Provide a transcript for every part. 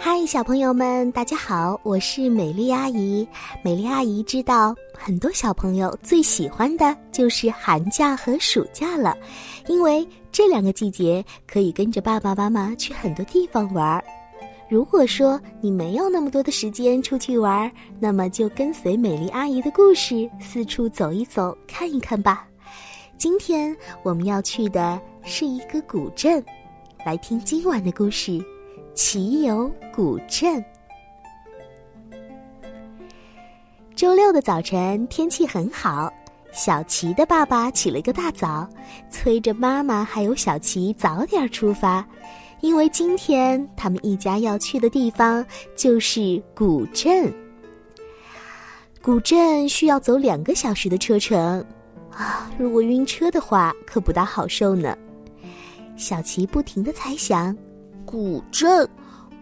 嗨，小朋友们，大家好，我是美丽阿姨。美丽阿姨知道，很多小朋友最喜欢的就是寒假和暑假了，因为这两个季节可以跟着爸爸妈妈去很多地方玩。如果说你没有那么多的时间出去玩，那么就跟随美丽阿姨的故事四处走一走，看一看吧。今天我们要去的是一个古镇，来听今晚的故事。奇游古镇。周六的早晨，天气很好。小琪的爸爸起了个大早，催着妈妈还有小琪早点出发，因为今天他们一家要去的地方就是古镇。古镇需要走两个小时的车程，啊，如果晕车的话，可不大好受呢。小琪不停的猜想。古镇，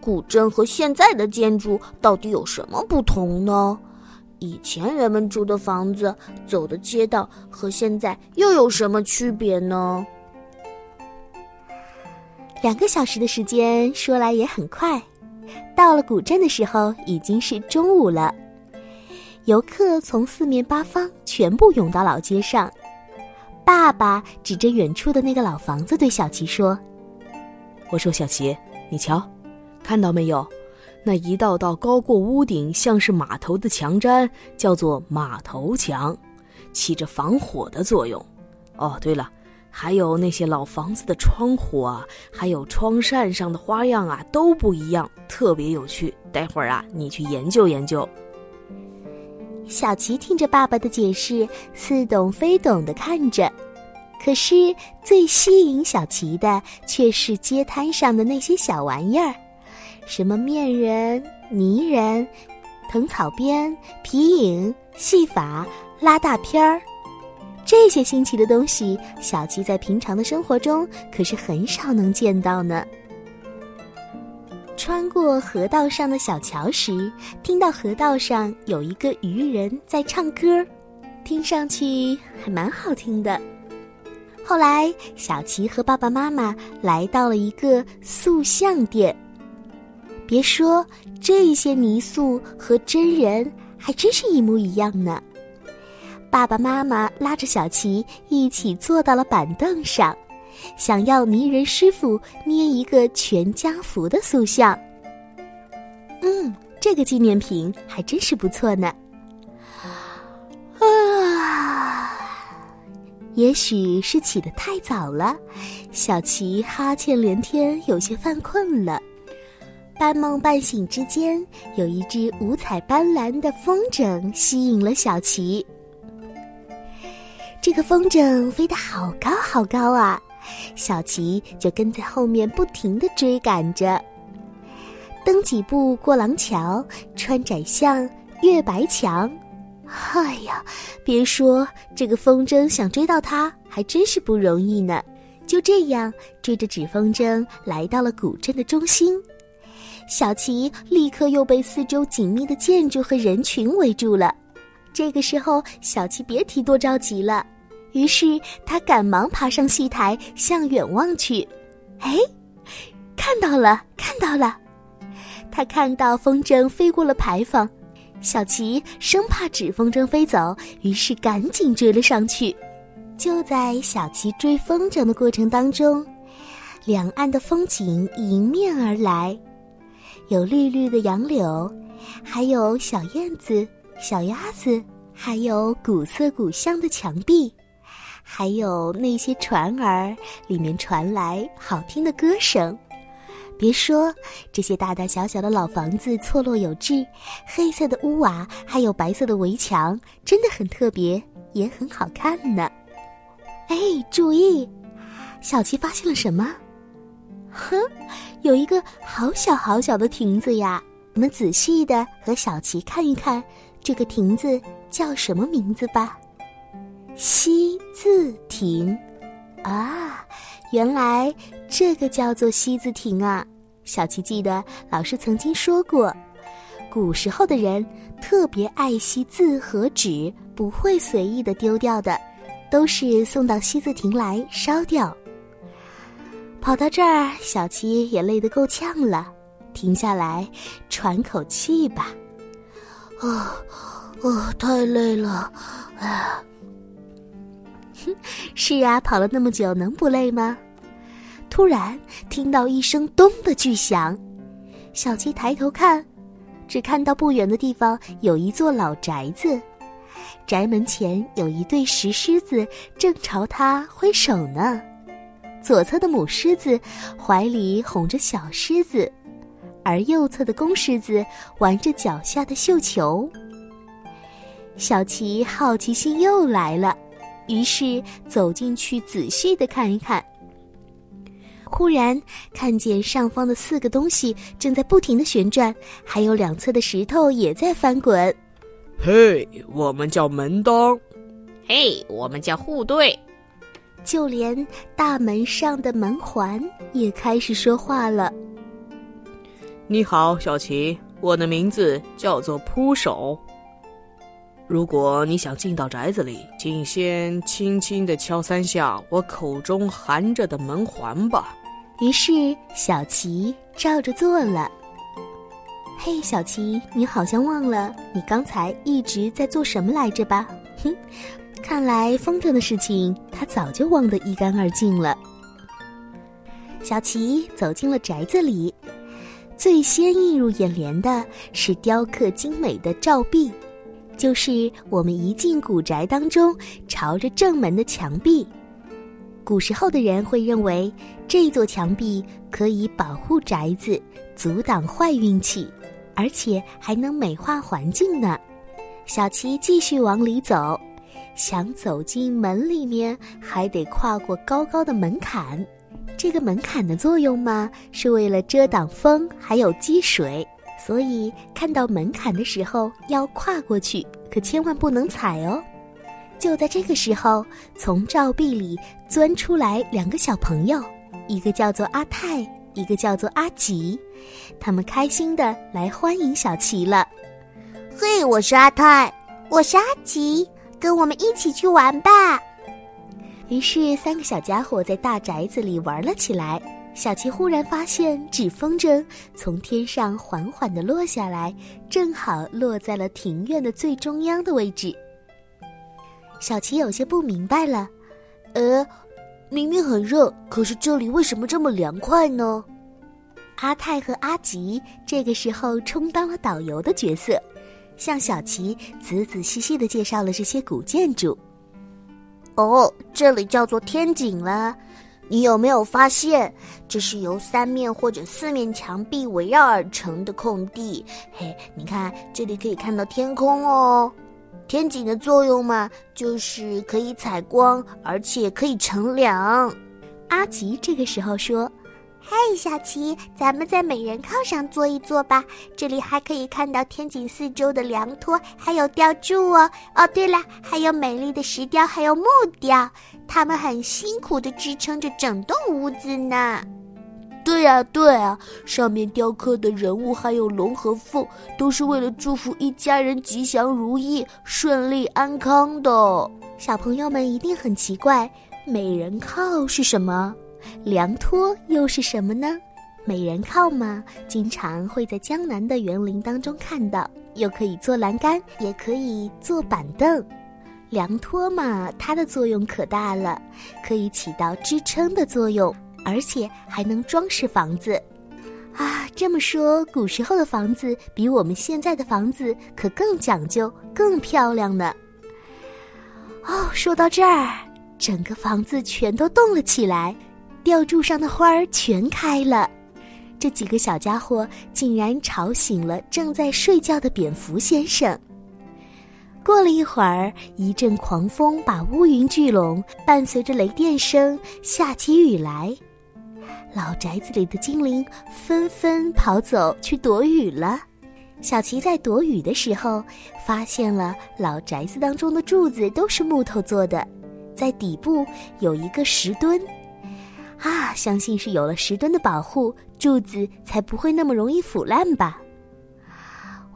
古镇和现在的建筑到底有什么不同呢？以前人们住的房子、走的街道和现在又有什么区别呢？两个小时的时间说来也很快，到了古镇的时候已经是中午了。游客从四面八方全部涌到老街上。爸爸指着远处的那个老房子对小琪说。我说：“小琪，你瞧，看到没有？那一道道高过屋顶、像是码头的墙毡，叫做码头墙，起着防火的作用。哦，对了，还有那些老房子的窗户啊，还有窗扇上的花样啊，都不一样，特别有趣。待会儿啊，你去研究研究。”小琪听着爸爸的解释，似懂非懂的看着。可是最吸引小琪的却是街摊上的那些小玩意儿，什么面人、泥人、藤草编、皮影、戏法、拉大片儿，这些新奇的东西，小琪在平常的生活中可是很少能见到呢。穿过河道上的小桥时，听到河道上有一个渔人在唱歌，听上去还蛮好听的。后来，小琪和爸爸妈妈来到了一个塑像店。别说这些泥塑和真人还真是一模一样呢。爸爸妈妈拉着小琪一起坐到了板凳上，想要泥人师傅捏一个全家福的塑像。嗯，这个纪念品还真是不错呢。也许是起得太早了，小琪哈欠连天，有些犯困了。半梦半醒之间，有一只五彩斑斓的风筝吸引了小琪。这个风筝飞得好高好高啊，小琪就跟在后面不停地追赶着。蹬几步过廊桥，穿窄巷，越白墙。哎呀，别说这个风筝想追到它，还真是不容易呢。就这样追着纸风筝来到了古镇的中心，小琪立刻又被四周紧密的建筑和人群围住了。这个时候，小琪别提多着急了。于是他赶忙爬上戏台，向远望去。哎，看到了，看到了！他看到风筝飞过了牌坊。小琪生怕纸风筝飞走，于是赶紧追了上去。就在小琪追风筝的过程当中，两岸的风景迎面而来，有绿绿的杨柳，还有小燕子、小鸭子，还有古色古香的墙壁，还有那些船儿，里面传来好听的歌声。别说这些大大小小的老房子错落有致，黑色的屋瓦还有白色的围墙，真的很特别，也很好看呢。哎，注意，小琪发现了什么？哼，有一个好小好小的亭子呀！我们仔细的和小琪看一看，这个亭子叫什么名字吧？西字亭。啊，原来这个叫做西字亭啊！小琪记得老师曾经说过，古时候的人特别爱惜字和纸，不会随意的丢掉的，都是送到西字亭来烧掉。跑到这儿，小琪也累得够呛了，停下来喘口气吧。啊，啊，太累了，哎。是啊，跑了那么久，能不累吗？突然听到一声“咚”的巨响，小七抬头看，只看到不远的地方有一座老宅子，宅门前有一对石狮子正朝他挥手呢。左侧的母狮子怀里哄着小狮子，而右侧的公狮子玩着脚下的绣球。小琪好奇心又来了。于是走进去仔细的看一看，忽然看见上方的四个东西正在不停的旋转，还有两侧的石头也在翻滚。嘿，我们叫门当。嘿，我们叫护队。就连大门上的门环也开始说话了。你好，小琪，我的名字叫做扑手。如果你想进到宅子里，请先轻轻地敲三下我口中含着的门环吧。于是小琪照着做了。嘿，小琪，你好像忘了你刚才一直在做什么来着吧？哼，看来风筝的事情他早就忘得一干二净了。小琪走进了宅子里，最先映入眼帘的是雕刻精美的照壁。就是我们一进古宅当中，朝着正门的墙壁。古时候的人会认为，这座墙壁可以保护宅子，阻挡坏运气，而且还能美化环境呢。小琪继续往里走，想走进门里面，还得跨过高高的门槛。这个门槛的作用嘛，是为了遮挡风，还有积水。所以看到门槛的时候要跨过去，可千万不能踩哦。就在这个时候，从照壁里钻出来两个小朋友，一个叫做阿泰，一个叫做阿吉，他们开心的来欢迎小琪了。嘿，我是阿泰，我是阿吉，跟我们一起去玩吧。于是三个小家伙在大宅子里玩了起来。小琪忽然发现纸风筝从天上缓缓地落下来，正好落在了庭院的最中央的位置。小琪有些不明白了，呃，明明很热，可是这里为什么这么凉快呢？阿泰和阿吉这个时候充当了导游的角色，向小琪仔仔细细地介绍了这些古建筑。哦，这里叫做天井了。你有没有发现，这是由三面或者四面墙壁围绕而成的空地？嘿，你看这里可以看到天空哦。天井的作用嘛，就是可以采光，而且可以乘凉。阿吉这个时候说。嘿，小琪，咱们在美人靠上坐一坐吧。这里还可以看到天井四周的凉拖，还有吊柱哦。哦，对了，还有美丽的石雕，还有木雕，他们很辛苦地支撑着整栋屋子呢。对呀，对啊，上面雕刻的人物还有龙和凤，都是为了祝福一家人吉祥如意、顺利安康的。小朋友们一定很奇怪，美人靠是什么？凉拖又是什么呢？美人靠嘛，经常会在江南的园林当中看到，又可以做栏杆，也可以做板凳。凉拖嘛，它的作用可大了，可以起到支撑的作用，而且还能装饰房子。啊，这么说，古时候的房子比我们现在的房子可更讲究、更漂亮呢。哦，说到这儿，整个房子全都动了起来。吊柱上的花儿全开了，这几个小家伙竟然吵醒了正在睡觉的蝙蝠先生。过了一会儿，一阵狂风把乌云聚拢，伴随着雷电声下起雨来。老宅子里的精灵纷纷跑走去躲雨了。小琪在躲雨的时候，发现了老宅子当中的柱子都是木头做的，在底部有一个石墩。啊，相信是有了石墩的保护，柱子才不会那么容易腐烂吧。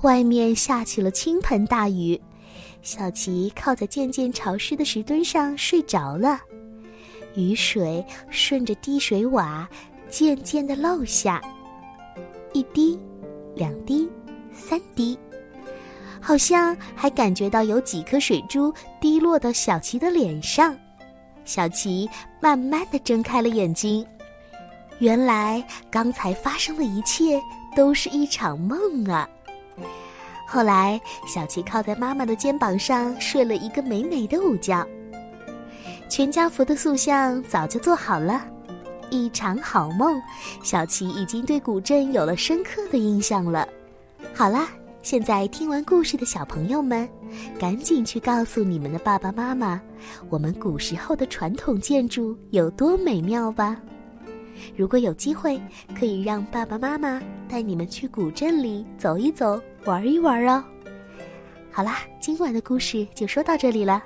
外面下起了倾盆大雨，小琪靠在渐渐潮湿的石墩上睡着了。雨水顺着滴水瓦渐渐的漏下，一滴，两滴，三滴，好像还感觉到有几颗水珠滴落到小琪的脸上。小琪慢慢的睁开了眼睛，原来刚才发生的一切都是一场梦啊！后来，小琪靠在妈妈的肩膀上睡了一个美美的午觉。全家福的塑像早就做好了，一场好梦，小琪已经对古镇有了深刻的印象了。好啦，现在听完故事的小朋友们，赶紧去告诉你们的爸爸妈妈，我们古时候的传统建筑有多美妙吧。如果有机会，可以让爸爸妈妈带你们去古镇里走一走、玩一玩哦。好啦，今晚的故事就说到这里了。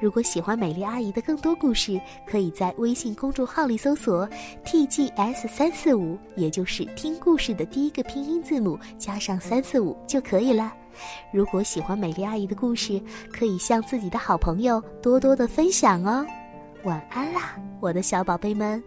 如果喜欢美丽阿姨的更多故事，可以在微信公众号里搜索 “tgs 三四五”，也就是听故事的第一个拼音字母加上三四五就可以了。如果喜欢美丽阿姨的故事，可以向自己的好朋友多多的分享哦。晚安啦，我的小宝贝们。